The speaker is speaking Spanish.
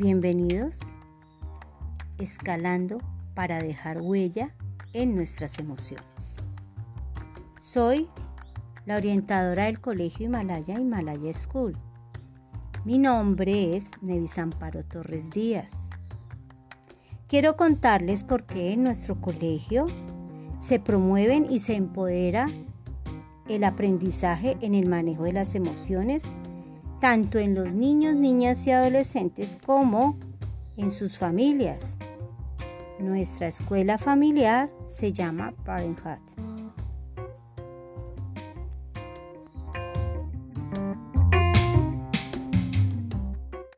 Bienvenidos escalando para dejar huella en nuestras emociones. Soy la orientadora del Colegio Himalaya Himalaya School. Mi nombre es Nevis Amparo Torres Díaz. Quiero contarles por qué en nuestro colegio se promueven y se empodera el aprendizaje en el manejo de las emociones tanto en los niños, niñas y adolescentes como en sus familias. Nuestra escuela familiar se llama Parenthood.